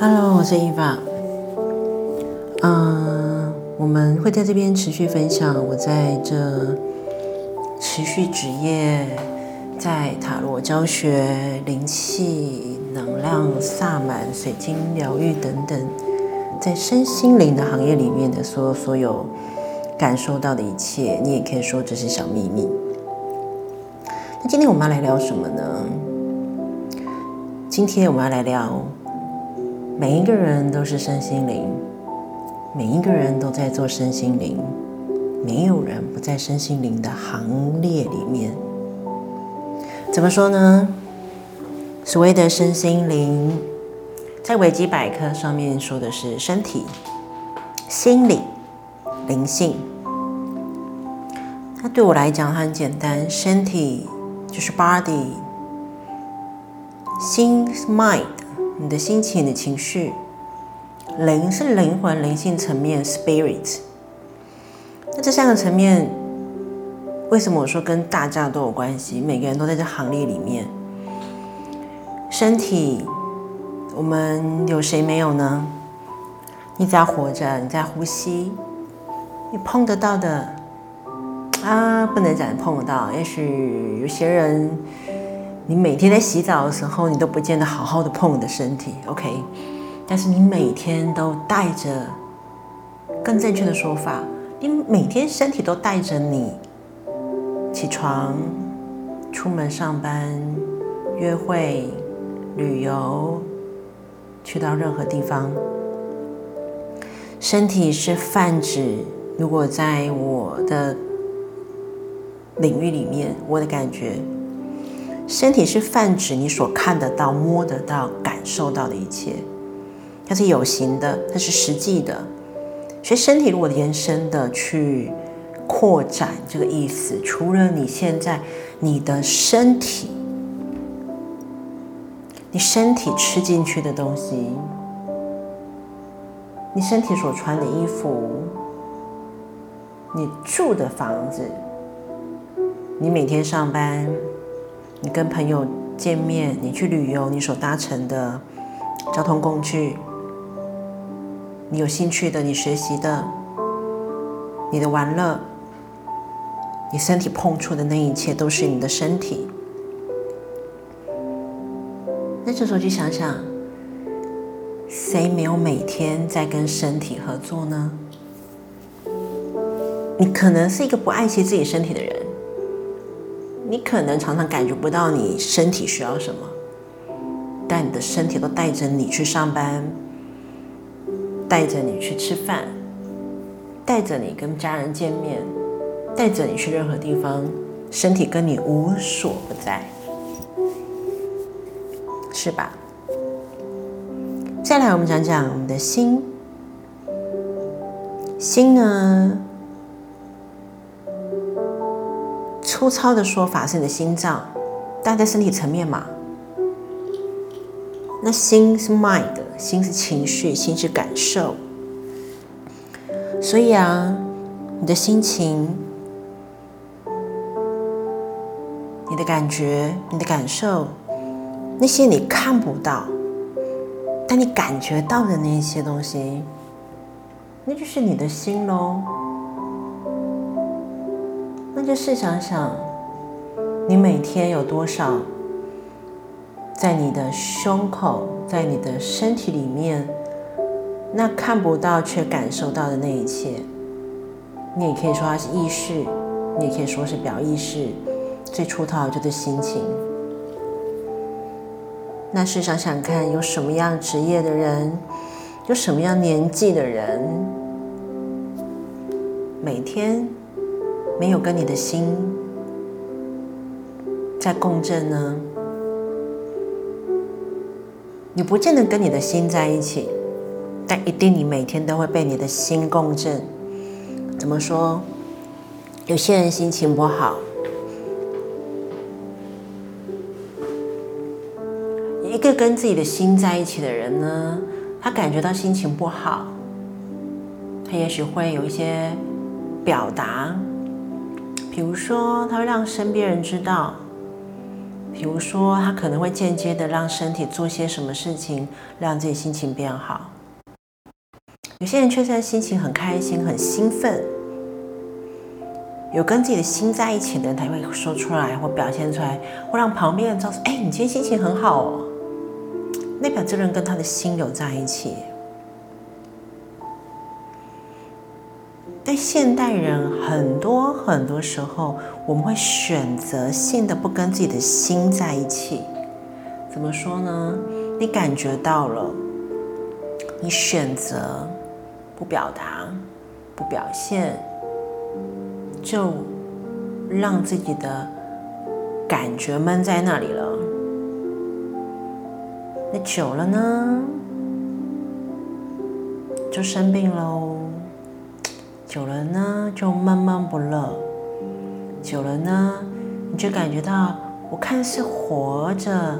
Hello，我是伊娃。嗯，我们会在这边持续分享我在这持续职业，在塔罗教学、灵气、能量、萨满、水晶疗愈等等，在身心灵的行业里面的所有所有感受到的一切，你也可以说这是小秘密。那今天我们要来聊什么呢？今天我们要来聊，每一个人都是身心灵，每一个人都在做身心灵，没有人不在身心灵的行列里面。怎么说呢？所谓的身心灵，在维基百科上面说的是身体、心理、灵性。那对我来讲很简单，身体就是 body。心 mind，你的心情、你的情绪；灵是灵魂、灵性层面 spirit。那这三个层面，为什么我说跟大家都有关系？每个人都在这行列里面。身体，我们有谁没有呢？你只要活着，你在呼吸，你碰得到的啊，不能讲碰得到。也许有些人。你每天在洗澡的时候，你都不见得好好的碰你的身体，OK？但是你每天都带着，更正确的说法，你每天身体都带着你起床、出门上班、约会、旅游，去到任何地方，身体是泛指。如果在我的领域里面，我的感觉。身体是泛指你所看得到、摸得到、感受到的一切，它是有形的，它是实际的。所以，身体如果延伸的去扩展这个意思，除了你现在你的身体，你身体吃进去的东西，你身体所穿的衣服，你住的房子，你每天上班。你跟朋友见面，你去旅游，你所搭乘的交通工具，你有兴趣的，你学习的，你的玩乐，你身体碰触的那一切，都是你的身体。那这时候去想想，谁没有每天在跟身体合作呢？你可能是一个不爱惜自己身体的人。你可能常常感觉不到你身体需要什么，但你的身体都带着你去上班，带着你去吃饭，带着你跟家人见面，带着你去任何地方，身体跟你无所不在，是吧？再来，我们讲讲我们的心，心呢？粗糙的说法是你的心脏，但在身体层面嘛。那心是 mind，心是情绪，心是感受。所以啊，你的心情、你的感觉、你的感受，那些你看不到，但你感觉到的那些东西，那就是你的心喽。就试想想，你每天有多少在你的胸口，在你的身体里面，那看不到却感受到的那一切，你也可以说它是意识，你也可以说是表意识，最初套就是心情。那试想想看，有什么样职业的人，有什么样年纪的人，每天。没有跟你的心在共振呢？你不见得跟你的心在一起，但一定你每天都会被你的心共振。怎么说？有些人心情不好，一个跟自己的心在一起的人呢，他感觉到心情不好，他也许会有一些表达。比如说，他会让身边人知道；比如说，他可能会间接的让身体做些什么事情，让自己心情变好。有些人却在心情很开心、很兴奋，有跟自己的心在一起的人才会说出来或表现出来，会让旁边人知道：“哎，你今天心情很好哦。”那表这个人跟他的心有在一起。对现代人，很多很多时候，我们会选择性的不跟自己的心在一起。怎么说呢？你感觉到了，你选择。不表达，不表现，就让自己的感觉闷在那里了。那久了呢，就生病喽。久了呢，就闷闷不乐。久了呢，你就感觉到我看似活着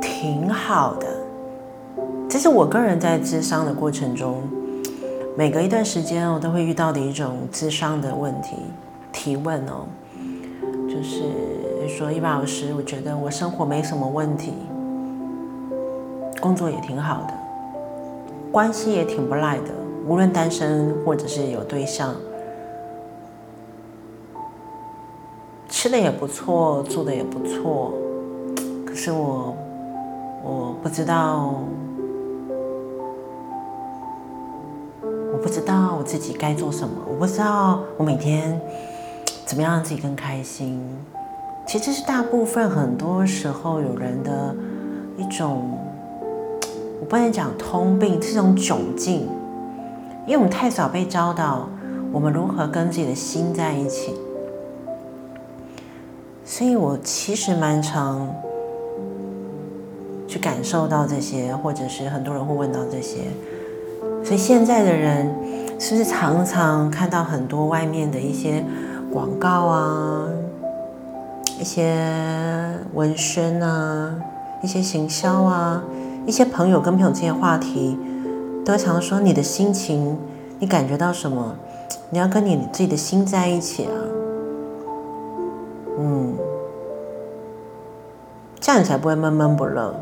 挺好的。这是我个人在智商的过程中，每隔一段时间我都会遇到的一种智商的问题提问哦，就是说一般老师，我觉得我生活没什么问题，工作也挺好的，关系也挺不赖的，无论单身或者是有对象，吃的也不错，做的也不错，可是我我不知道。我不知道我自己该做什么，我不知道我每天怎么样让自己更开心。其实这是大部分很多时候有人的一种，我不能讲通病，这种窘境，因为我们太少被教导我们如何跟自己的心在一起。所以我其实蛮常去感受到这些，或者是很多人会问到这些。所以现在的人是不是常常看到很多外面的一些广告啊、一些文宣啊、一些行销啊、一些朋友跟朋友之间话题，都常说你的心情，你感觉到什么？你要跟你自己的心在一起啊，嗯，这样你才不会闷闷不乐，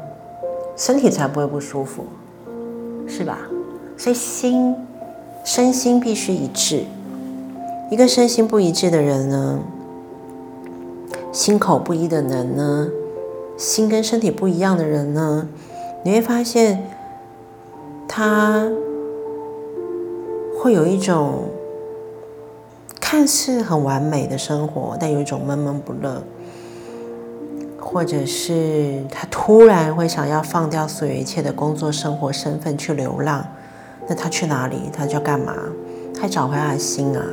身体才不会不舒服，是吧？所以心、身心必须一致。一个身心不一致的人呢，心口不一的人呢，心跟身体不一样的人呢，你会发现他会有一种看似很完美的生活，但有一种闷闷不乐，或者是他突然会想要放掉所有一切的工作、生活、身份去流浪。那他去哪里？他就干嘛？他找回他的心啊！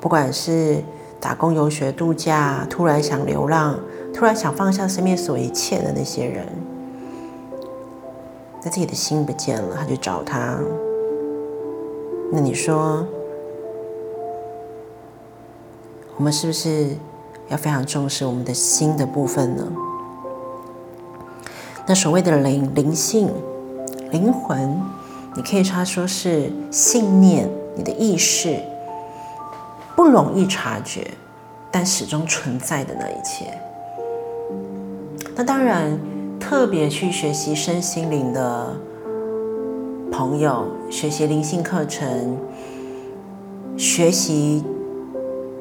不管是打工、游学、度假，突然想流浪，突然想放下身边所有一切的那些人，那自己的心不见了，他就找他。那你说，我们是不是要非常重视我们的心的部分呢？那所谓的灵灵性。灵魂，你可以他说是信念，你的意识不容易察觉，但始终存在的那一切。那当然，特别去学习身心灵的朋友，学习灵性课程，学习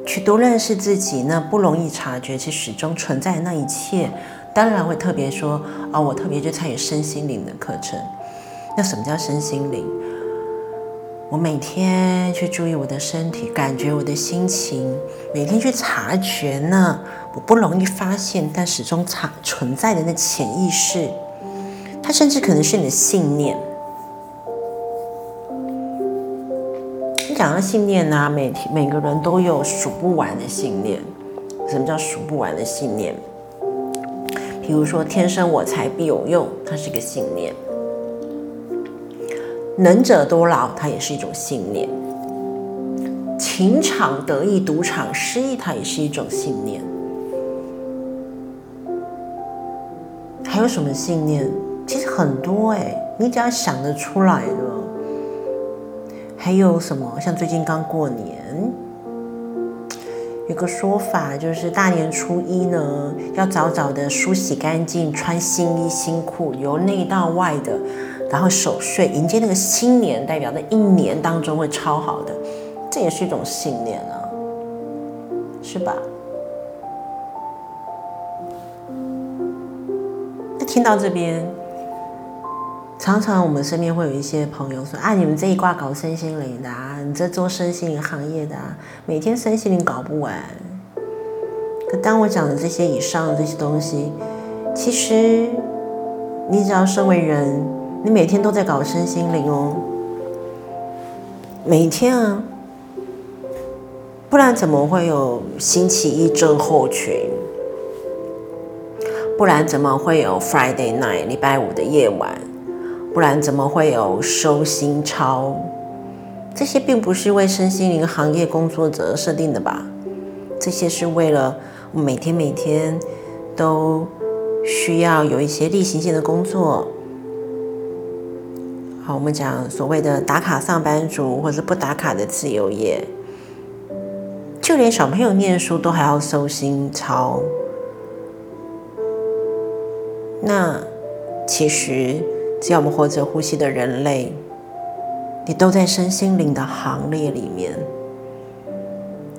去多认识自己，那不容易察觉且始终存在那一切，当然会特别说啊，我特别去参与身心灵的课程。那什么叫身心灵？我每天去注意我的身体，感觉我的心情，每天去察觉呢，我不容易发现，但始终藏存在的那潜意识，它甚至可能是你的信念。你讲到信念呢，每天每个人都有数不完的信念。什么叫数不完的信念？比如说“天生我材必有用”，它是一个信念。能者多劳，它也是一种信念；情场得意，赌场失意，它也是一种信念。还有什么信念？其实很多哎，你只要想得出来的。还有什么？像最近刚过年，有个说法就是大年初一呢，要早早的梳洗干净，穿新衣新裤，由内到外的，然后守岁迎接那个新年，代表那一年当中会超好的，这也是一种信念啊，是吧？那听到这边。常常我们身边会有一些朋友说：“啊，你们这一挂搞身心灵的啊，你这做身心灵行业的啊，每天身心灵搞不完。”可当我讲的这些以上的这些东西，其实你只要身为人，你每天都在搞身心灵哦，每天啊，不然怎么会有星期一症候群？不然怎么会有 Friday night 礼拜五的夜晚？不然怎么会有收心操？这些并不是为身心灵行业工作者设定的吧？这些是为了每天每天都需要有一些例行性的工作。我们讲所谓的打卡上班族，或者不打卡的自由业，就连小朋友念书都还要收心操。那其实。只要我们活着呼吸的人类，你都在身心灵的行列里面。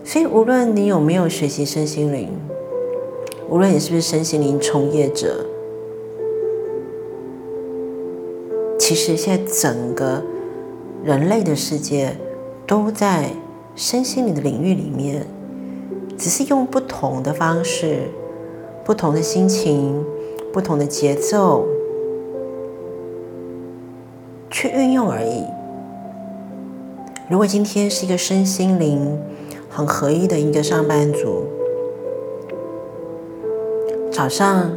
所以，无论你有没有学习身心灵，无论你是不是身心灵从业者，其实现在整个人类的世界都在身心灵的领域里面，只是用不同的方式、不同的心情、不同的节奏。去运用而已。如果今天是一个身心灵很合一的一个上班族，早上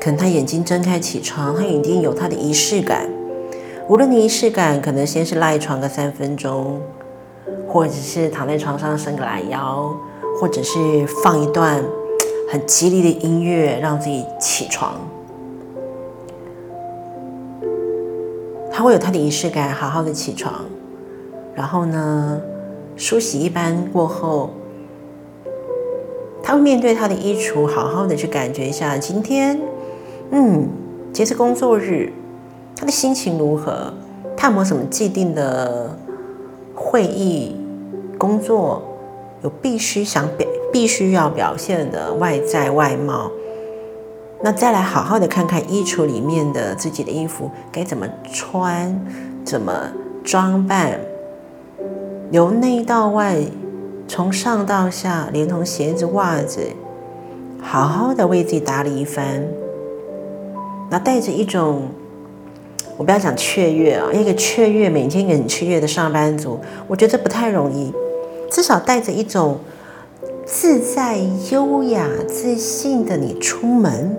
可能他眼睛睁开起床，他已经有他的仪式感。无论你仪式感，可能先是赖床个三分钟，或者是躺在床上伸个懒腰，或者是放一段很激励的音乐，让自己起床。他会有他的仪式感，好好的起床，然后呢，梳洗一番过后，他会面对他的衣橱，好好的去感觉一下今天，嗯，今天是工作日，他的心情如何？他有没有什么既定的会议工作？有必须想表，必须要表现的外在外貌？那再来好好的看看衣橱里面的自己的衣服该怎么穿，怎么装扮，由内到外，从上到下，连同鞋子、袜子，好好的为自己打理一番。那带着一种，我不要讲雀跃啊，一个雀跃，每天很雀跃的上班族，我觉得不太容易。至少带着一种自在、优雅、自信的你出门。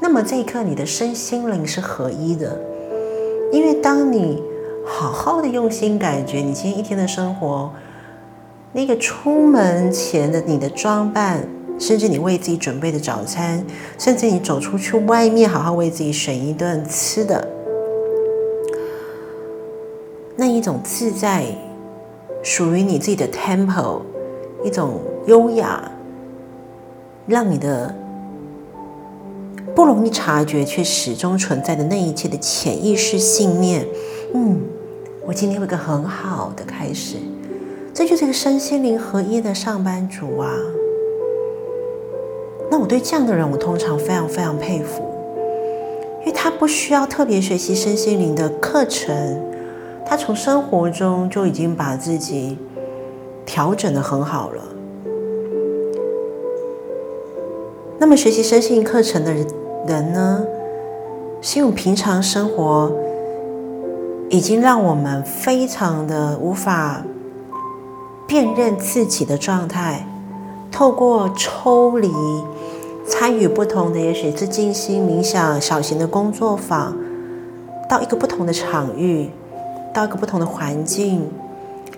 那么这一刻，你的身心灵是合一的，因为当你好好的用心感觉你今天一天的生活，那个出门前的你的装扮，甚至你为自己准备的早餐，甚至你走出去外面好好为自己选一顿吃的，那一种自在，属于你自己的 temple，一种优雅，让你的。不容易察觉却始终存在的那一切的潜意识信念，嗯，我今天有个很好的开始，这就是一个身心灵合一的上班族啊。那我对这样的人，我通常非常非常佩服，因为他不需要特别学习身心灵的课程，他从生活中就已经把自己调整的很好了。那么学习身心灵课程的人。呢，是用平常生活已经让我们非常的无法辨认自己的状态，透过抽离、参与不同的，也许是静心冥想、小型的工作坊，到一个不同的场域，到一个不同的环境，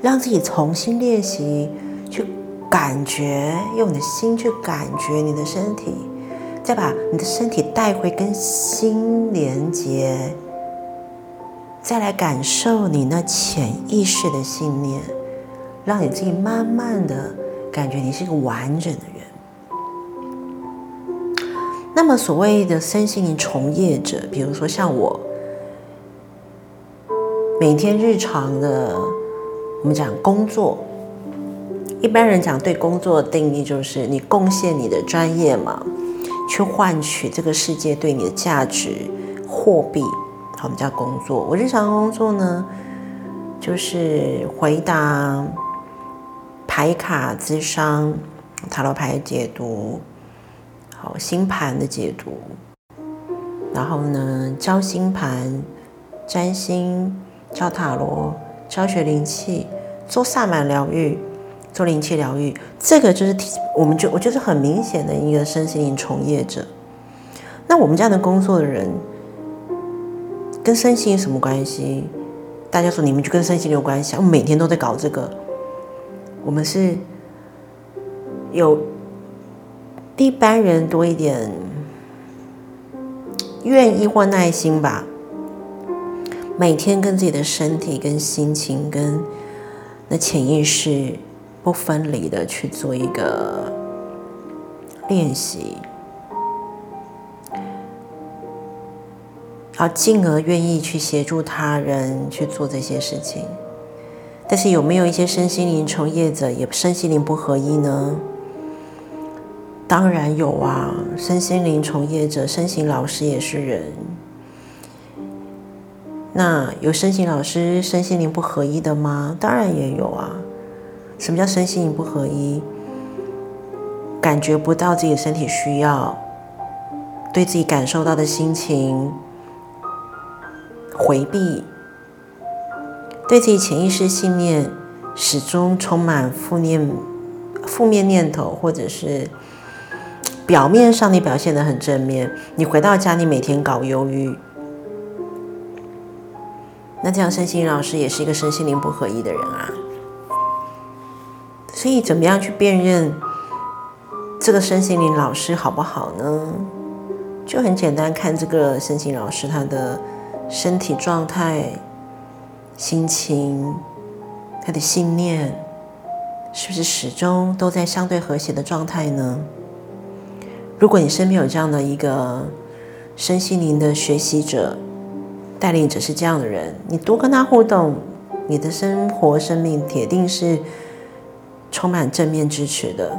让自己重新练习，去感觉，用你的心去感觉你的身体。再把你的身体带回跟心连接，再来感受你那潜意识的信念，让你自己慢慢的感觉你是一个完整的人。那么所谓的身心灵从业者，比如说像我，每天日常的我们讲工作，一般人讲对工作的定义就是你贡献你的专业嘛，去换取这个世界对你的价值货币，我们叫工作。我日常工作呢，就是回答牌卡、智商、塔罗牌解读。好，星盘的解读，然后呢，教星盘、占星、教塔罗、教学灵气、做萨满疗愈、做灵气疗愈，这个就是我们就我就是很明显的一个身心灵从业者。那我们这样的工作的人，跟身心有什么关系？大家说你们就跟身心有关系，我每天都在搞这个，我们是有。一般人多一点愿意或耐心吧，每天跟自己的身体、跟心情、跟那潜意识不分离的去做一个练习，而进而愿意去协助他人去做这些事情。但是有没有一些身心灵从业者也身心灵不合一呢？当然有啊，身心灵从业者、身心老师也是人。那有身心老师身心灵不合一的吗？当然也有啊。什么叫身心灵不合一？感觉不到自己的身体需要，对自己感受到的心情回避，对自己潜意识信念始终充满负面、负面念头，或者是。表面上你表现的很正面，你回到家你每天搞忧郁，那这样身心老师也是一个身心灵不合一的人啊。所以怎么样去辨认这个身心灵老师好不好呢？就很简单，看这个身心老师他的身体状态、心情、他的信念，是不是始终都在相对和谐的状态呢？如果你身边有这样的一个身心灵的学习者、带领者是这样的人，你多跟他互动，你的生活、生命铁定是充满正面支持的。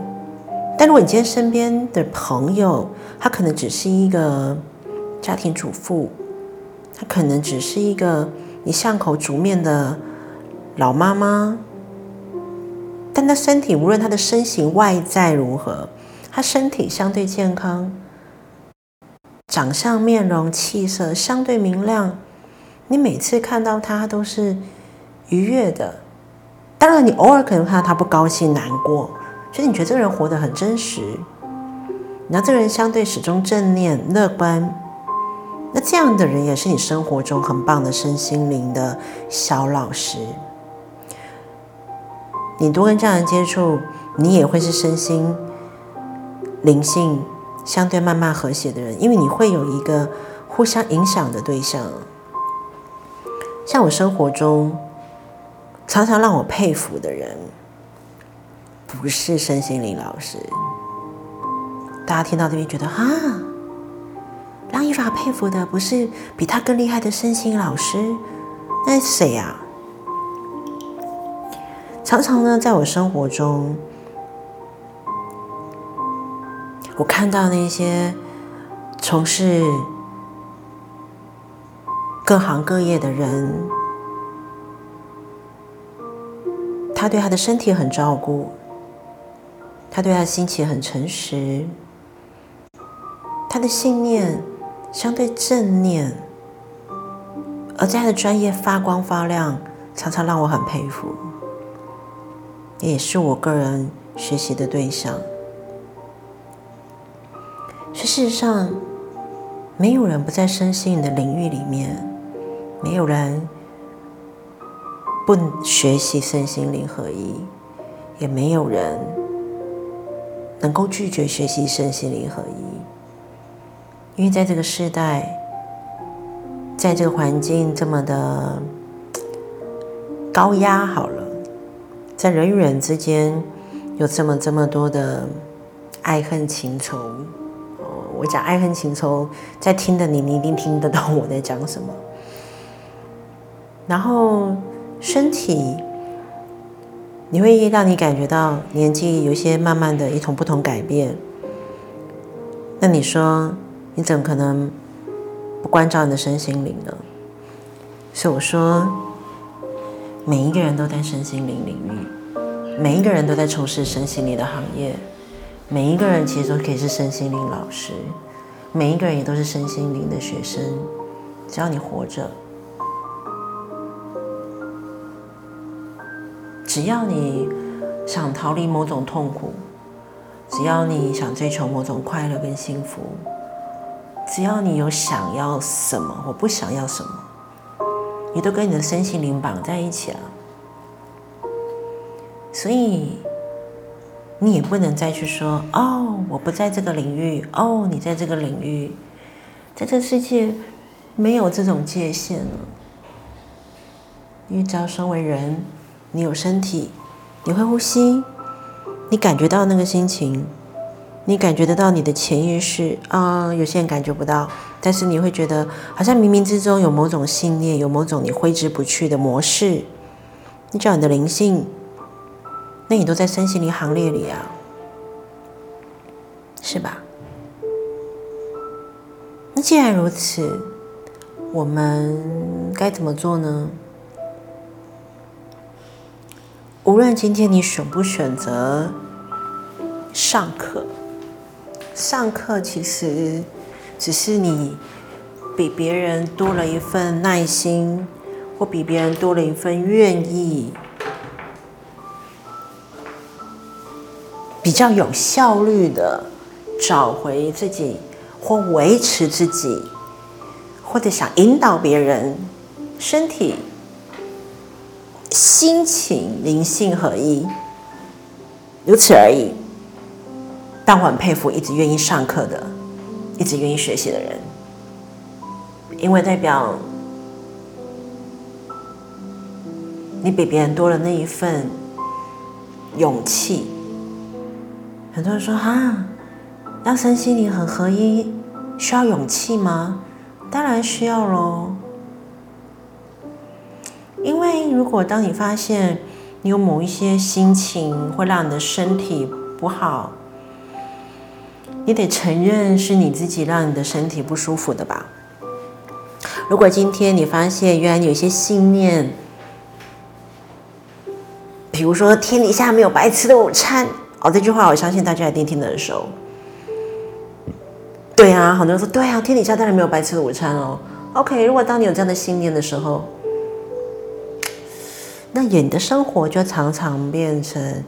但如果你今天身边的朋友，他可能只是一个家庭主妇，他可能只是一个你巷口煮面的老妈妈，但他身体无论他的身形外在如何。他身体相对健康，长相、面容、气色相对明亮，你每次看到他都是愉悦的。当然，你偶尔可能看到他不高兴、难过，所以你觉得这个人活得很真实。然后，这个人相对始终正念、乐观，那这样的人也是你生活中很棒的身心灵的小老师。你多跟这样人接触，你也会是身心。灵性相对慢慢和谐的人，因为你会有一个互相影响的对象。像我生活中常常让我佩服的人，不是身心灵老师。大家听到这边觉得哈，让伊法佩服的不是比他更厉害的身心老师，那是谁呀？常常呢，在我生活中。我看到那些从事各行各业的人，他对他的身体很照顾，他对他的心情很诚实，他的信念相对正念，而在他的专业发光发亮，常常让我很佩服，也是我个人学习的对象。事实上，没有人不在身心的领域里面，没有人不学习身心灵合一，也没有人能够拒绝学习身心灵合一。因为在这个时代，在这个环境这么的高压，好了，在人与人之间有这么这么多的爱恨情仇。我讲爱恨情仇，在听的你，你一定听得到我在讲什么。然后身体，你会让你感觉到年纪有些慢慢的一同不同改变。那你说，你怎么可能不关照你的身心灵呢？所以我说。每一个人都在身心灵领域，每一个人都在从事身心灵的行业，每一个人其实都可以是身心灵老师，每一个人也都是身心灵的学生。只要你活着，只要你想逃离某种痛苦，只要你想追求某种快乐跟幸福，只要你有想要什么或不想要什么。你都跟你的身心灵绑在一起了，所以你也不能再去说哦，我不在这个领域，哦，你在这个领域，在这世界没有这种界限了。因为只要身为人，你有身体，你会呼吸，你感觉到那个心情。你感觉得到你的潜意识啊？有些人感觉不到，但是你会觉得好像冥冥之中有某种信念，有某种你挥之不去的模式。你叫你的灵性，那你都在身心灵行列里啊，是吧？那既然如此，我们该怎么做呢？无论今天你选不选择上课。上课其实只是你比别人多了一份耐心，或比别人多了一份愿意，比较有效率的找回自己，或维持自己，或者想引导别人，身体、心情、灵性合一，如此而已。但我很佩服一直愿意上课的、一直愿意学习的人，因为代表你比别人多了那一份勇气。很多人说：“哈，让身心灵很合一，需要勇气吗？”当然需要喽。因为如果当你发现你有某一些心情会让你的身体不好，你得承认是你自己让你的身体不舒服的吧？如果今天你发现原来有些信念，比如说“天底下没有白吃的午餐”，哦，这句话我相信大家一定听得很熟。对啊，很多人说对啊，天底下当然没有白吃的午餐哦。OK，如果当你有这样的信念的时候，那你的生活就常常变成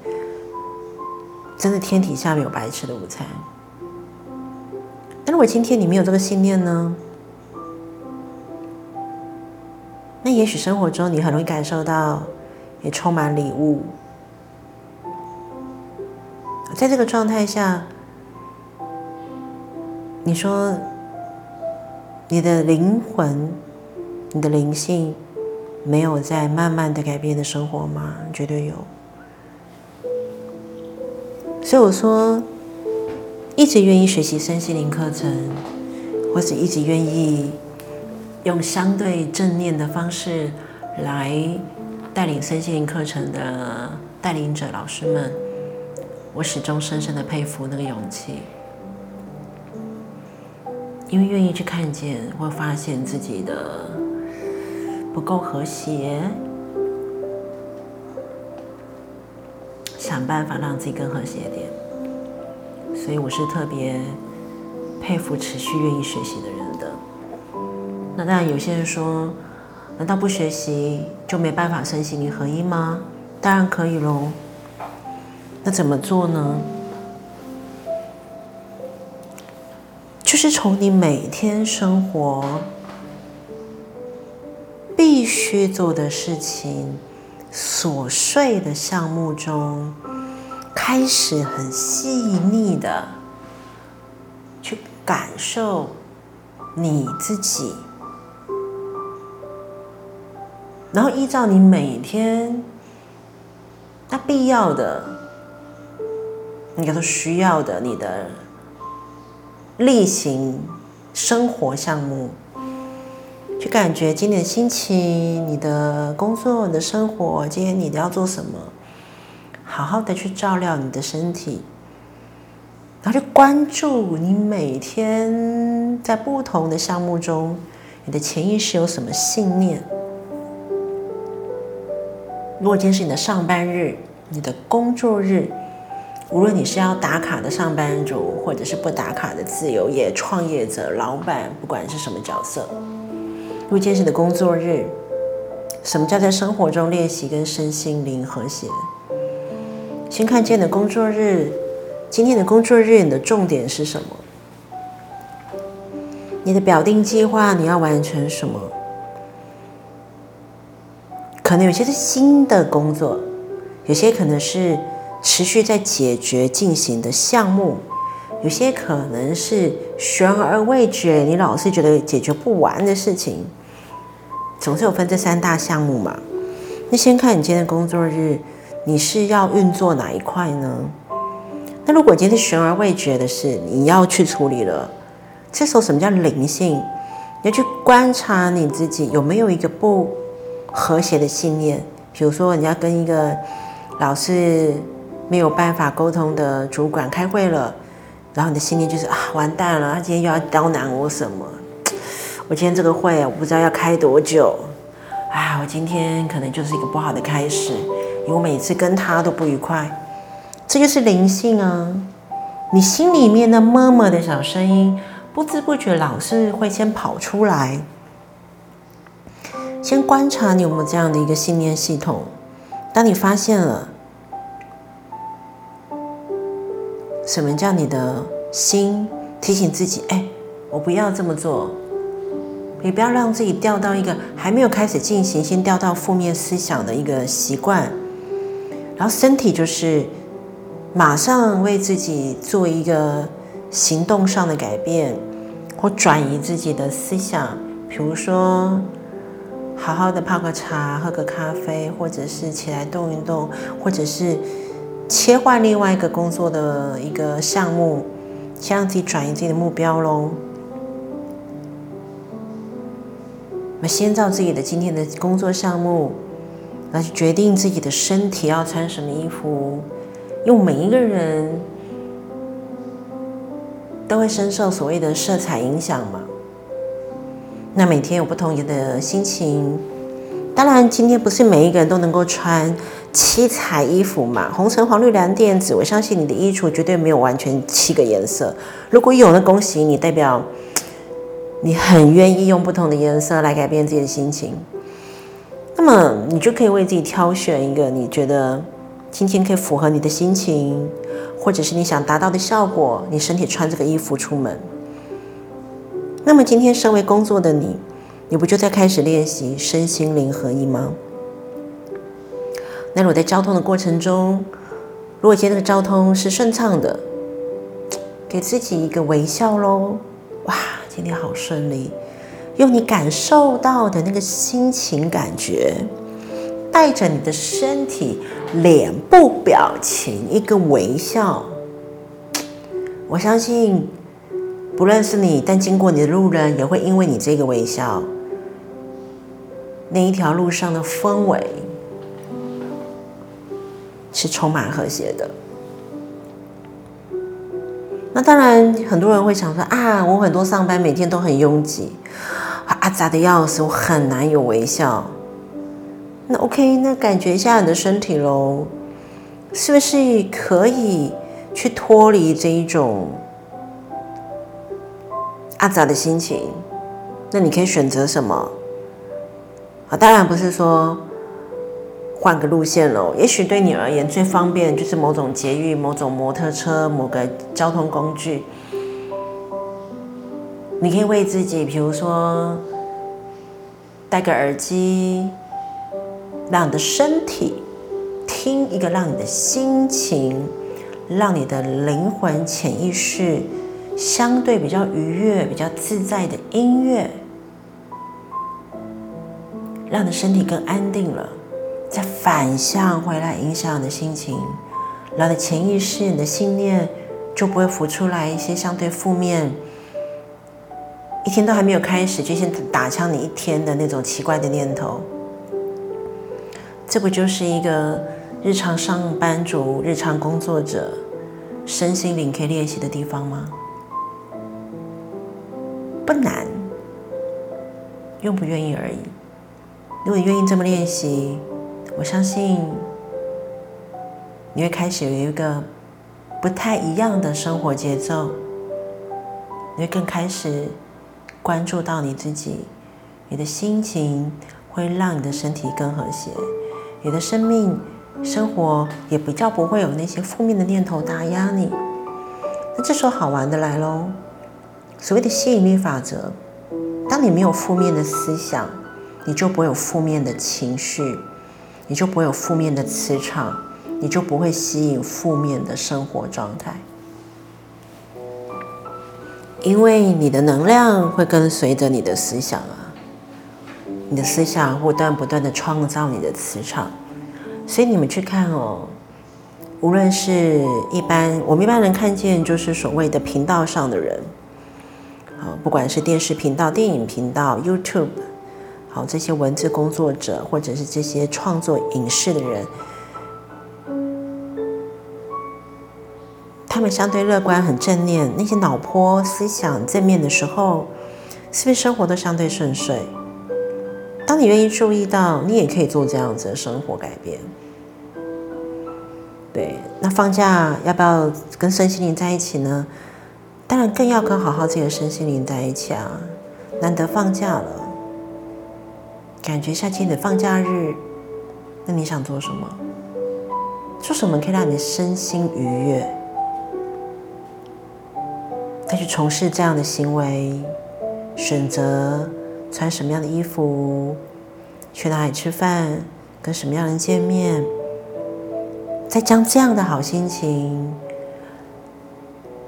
真的天底下没有白吃的午餐。那如果今天你没有这个信念呢？那也许生活中你很容易感受到，也充满礼物。在这个状态下，你说你的灵魂、你的灵性没有在慢慢的改变的生活吗？绝对有。所以我说。一直愿意学习身心灵课程，或者一直愿意用相对正念的方式来带领身心灵课程的带领者老师们，我始终深深的佩服那个勇气，因为愿意去看见或发现自己的不够和谐，想办法让自己更和谐点。所以我是特别佩服持续愿意学习的人的。那当然，有些人说，难道不学习就没办法身心灵合一吗？当然可以喽。那怎么做呢？就是从你每天生活必须做的事情、琐碎的项目中。开始很细腻的去感受你自己，然后依照你每天那必要的，应该说需要的，你的例行生活项目，去感觉今天的心情、你的工作、你的生活，今天你要做什么，好好的去照料你的身体。然后去关注你每天在不同的项目中，你的潜意识有什么信念。如果今天是你的上班日，你的工作日，无论你是要打卡的上班族，或者是不打卡的自由业创业者、老板，不管是什么角色，如今天是你的工作日，什么叫在生活中练习跟身心灵和谐？先看见的工作日。今天的工作日，你的重点是什么？你的表定计划，你要完成什么？可能有些是新的工作，有些可能是持续在解决进行的项目，有些可能是悬而未决，你老是觉得解决不完的事情。总是有分这三大项目嘛？那先看你今天的工作日，你是要运作哪一块呢？那如果今天悬而未决的事，你要去处理了，这时候什么叫灵性？你要去观察你自己有没有一个不和谐的信念。比如说，你要跟一个老是没有办法沟通的主管开会了，然后你的信念就是啊，完蛋了，他今天又要刁难我什么？我今天这个会我不知道要开多久，啊，我今天可能就是一个不好的开始，因为我每次跟他都不愉快。这就是灵性啊！你心里面那默默的小声音，不知不觉老是会先跑出来。先观察你有没有这样的一个信念系统。当你发现了，什么叫你的心提醒自己？哎，我不要这么做。也不要让自己掉到一个还没有开始进行，先掉到负面思想的一个习惯。然后身体就是。马上为自己做一个行动上的改变，或转移自己的思想，比如说好好的泡个茶、喝个咖啡，或者是起来动一动，或者是切换另外一个工作的一个项目，先让自己转移自己的目标喽。那先照自己的今天的工作项目，来决定自己的身体要穿什么衣服。因为每一个人都会深受所谓的色彩影响嘛，那每天有不同的心情。当然，今天不是每一个人都能够穿七彩衣服嘛，红橙黄绿蓝靛紫。我相信你的衣橱绝对没有完全七个颜色。如果有，那恭喜你，代表你很愿意用不同的颜色来改变自己的心情。那么，你就可以为自己挑选一个你觉得。今天可以符合你的心情，或者是你想达到的效果，你身体穿这个衣服出门。那么今天身为工作的你，你不就在开始练习身心灵合一吗？那我在交通的过程中，如果今天这个交通是顺畅的，给自己一个微笑喽！哇，今天好顺利，用你感受到的那个心情感觉。带着你的身体、脸部表情一个微笑，我相信不认识你但经过你的路人也会因为你这个微笑，那一条路上的氛围是充满和谐的。那当然，很多人会想说啊，我很多上班每天都很拥挤，啊扎的要死，我很难有微笑。那 OK，那感觉一下你的身体喽，是不是可以去脱离这一种阿杂的心情？那你可以选择什么？啊，当然不是说换个路线喽。也许对你而言最方便就是某种捷运、某种摩托车、某个交通工具。你可以为自己，比如说戴个耳机。让你的身体听一个，让你的心情，让你的灵魂潜意识相对比较愉悦、比较自在的音乐，让你的身体更安定了，再反向回来影响你的心情，然后你的潜意识、你的信念就不会浮出来一些相对负面。一天都还没有开始，就先打枪你一天的那种奇怪的念头，这不就是一个日常上班族、日常工作者身心灵可以练习的地方吗？不难，愿不愿意而已。如果你愿意这么练习，我相信你会开始有一个不太一样的生活节奏，你会更开始。关注到你自己，你的心情会让你的身体更和谐，你的生命生活也比较不会有那些负面的念头打压你。那这时候好玩的来喽，所谓的吸引力法则，当你没有负面的思想，你就不会有负面的情绪，你就不会有负面的磁场，你就不会吸引负面的生活状态。因为你的能量会跟随着你的思想啊，你的思想不断不断的创造你的磁场，所以你们去看哦，无论是一般我们一般人看见就是所谓的频道上的人，好，不管是电视频道、电影频道、YouTube，好这些文字工作者，或者是这些创作影视的人。他们相对乐观，很正念，那些脑波思想正面的时候，是不是生活都相对顺遂？当你愿意注意到，你也可以做这样子的生活改变。对，那放假要不要跟身心灵在一起呢？当然，更要跟好好自己的身心灵在一起啊！难得放假了，感觉下今天的放假日，那你想做什么？做什么可以让你身心愉悦？再去从事这样的行为，选择穿什么样的衣服，去哪里吃饭，跟什么样的人见面，再将这样的好心情，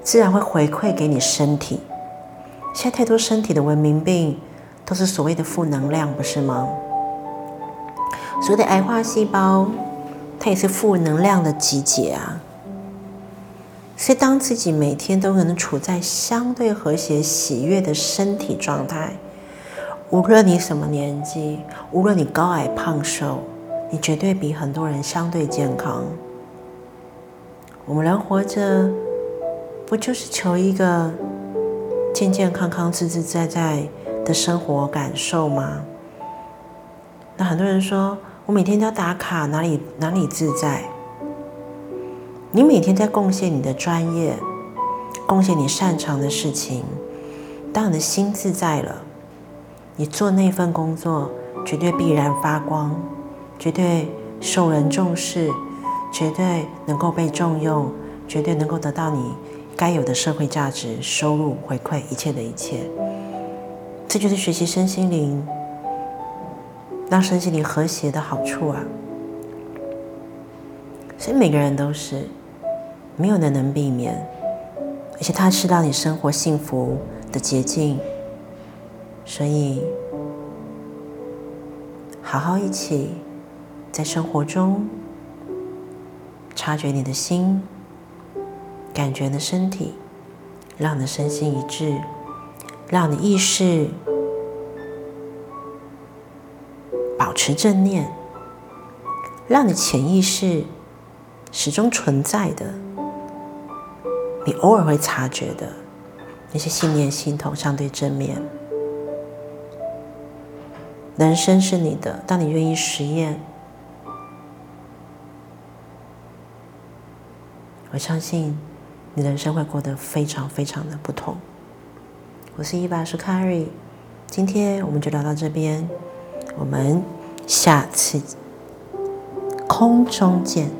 自然会回馈给你身体。现在太多身体的文明病，都是所谓的负能量，不是吗？所谓的癌化细胞，它也是负能量的集结啊。所以，当自己每天都可能处在相对和谐、喜悦的身体状态，无论你什么年纪，无论你高矮胖瘦，你绝对比很多人相对健康。我们人活着，不就是求一个健健康康、自自在在的生活感受吗？那很多人说，我每天都要打卡，哪里哪里自在？你每天在贡献你的专业，贡献你擅长的事情。当你的心自在了，你做那份工作绝对必然发光，绝对受人重视，绝对能够被重用，绝对能够得到你该有的社会价值、收入、回馈，一切的一切。这就是学习身心灵，让身心灵和谐的好处啊！所以每个人都是。没有人能避免，而且它是让你生活幸福的捷径。所以，好好一起在生活中察觉你的心，感觉你的身体，让你的身心一致，让你意识保持正念，让你潜意识始终存在的。你偶尔会察觉的那些信念系统相对正面，人生是你的。当你愿意实验，我相信你人生会过得非常非常的不同。我是伊巴是 Carrie，今天我们就聊到这边，我们下次空中见。